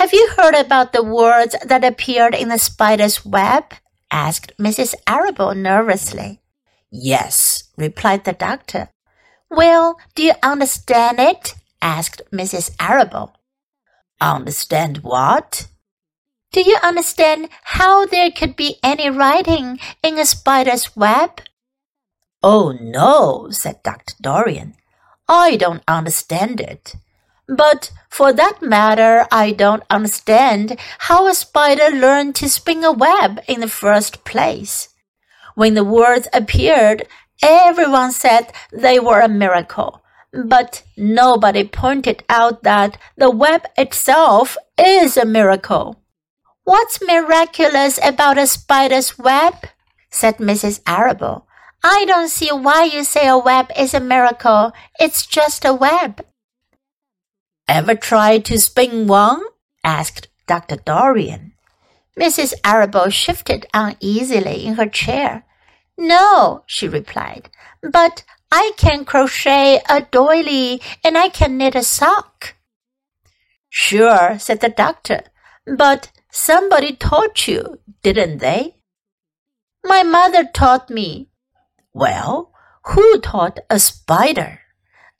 Have you heard about the words that appeared in the spider's web? asked Mrs. Arable nervously. Yes, replied the doctor. Well, do you understand it? asked Mrs. Arable. Understand what? Do you understand how there could be any writing in a spider's web? Oh no, said Dr. Dorian. I don't understand it. But for that matter, I don't understand how a spider learned to spin a web in the first place. When the words appeared, everyone said they were a miracle, but nobody pointed out that the web itself is a miracle. What's miraculous about a spider's web? said Mrs. Arable. I don't see why you say a web is a miracle. It's just a web. Ever tried to spin one? asked Dr. Dorian. Mrs. Arable shifted uneasily in her chair. No, she replied, but I can crochet a doily and I can knit a sock. Sure, said the doctor, but somebody taught you, didn't they? My mother taught me, well, who taught a spider?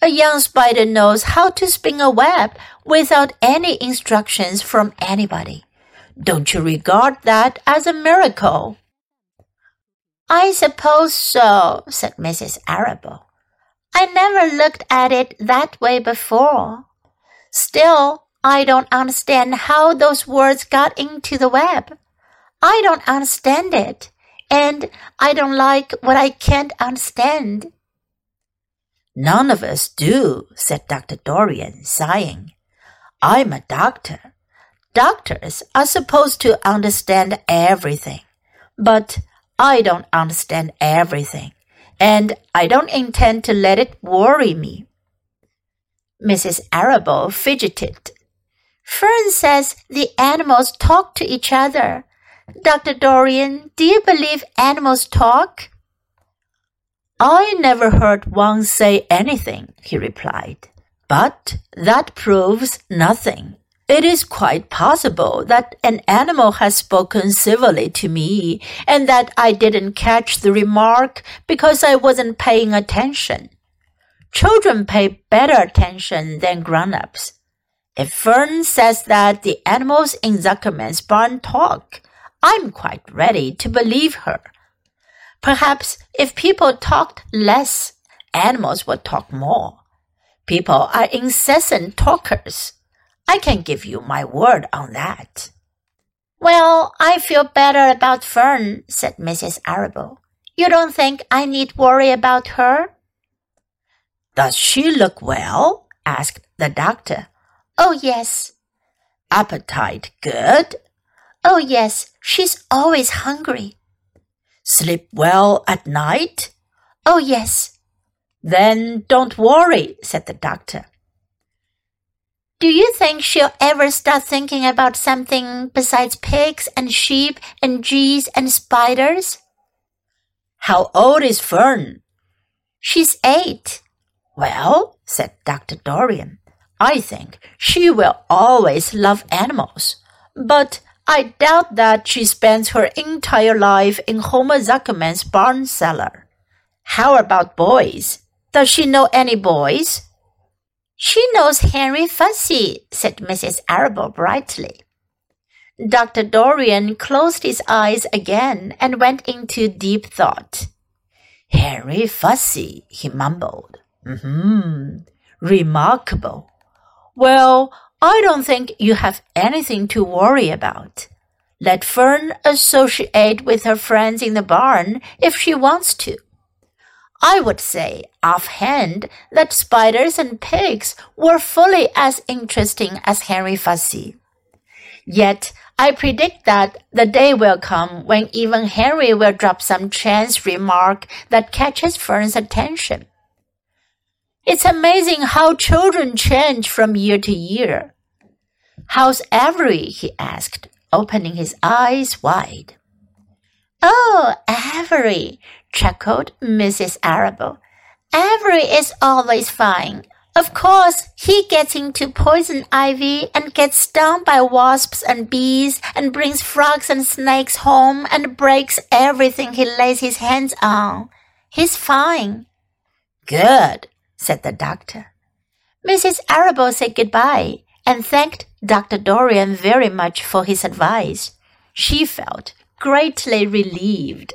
A young spider knows how to spin a web without any instructions from anybody. Don't you regard that as a miracle? I suppose so, said Mrs. Arable. I never looked at it that way before. Still, I don't understand how those words got into the web. I don't understand it and I don't like what I can't understand. None of us do, said Dr. Dorian, sighing. I'm a doctor. Doctors are supposed to understand everything, but I don't understand everything, and I don't intend to let it worry me. Mrs. Arable fidgeted. Fern says the animals talk to each other, Dr. Dorian, do you believe animals talk? I never heard one say anything, he replied. But that proves nothing. It is quite possible that an animal has spoken civilly to me and that I didn't catch the remark because I wasn't paying attention. Children pay better attention than grown-ups. If Fern says that the animals in Zuckerman's barn talk, I'm quite ready to believe her. Perhaps if people talked less, animals would talk more. People are incessant talkers. I can give you my word on that. Well, I feel better about Fern, said Mrs. Arable. You don't think I need worry about her? Does she look well? asked the doctor. Oh, yes. Appetite good? Oh, yes, she's always hungry. Sleep well at night? Oh, yes. Then don't worry, said the doctor. Do you think she'll ever start thinking about something besides pigs and sheep and geese and spiders? How old is Fern? She's eight. Well, said Dr. Dorian, I think she will always love animals. But I doubt that she spends her entire life in Homer Zuckerman's barn cellar. How about boys? Does she know any boys? She knows Henry Fussy, said Mrs. Arable brightly. Dr. Dorian closed his eyes again and went into deep thought. Henry Fussy, he mumbled. Hmm, remarkable. Well, I don't think you have anything to worry about. Let Fern associate with her friends in the barn if she wants to. I would say offhand that spiders and pigs were fully as interesting as Henry Fussy. Yet I predict that the day will come when even Henry will drop some chance remark that catches Fern's attention. It's amazing how children change from year to year. How's Avery? he asked, opening his eyes wide. Oh, Avery, chuckled Mrs. Arable. Avery is always fine. Of course, he gets into poison ivy and gets stung by wasps and bees and brings frogs and snakes home and breaks everything he lays his hands on. He's fine. Good, said the doctor. Mrs. Arable said goodbye and thanked Dr. Dorian very much for his advice. She felt greatly relieved.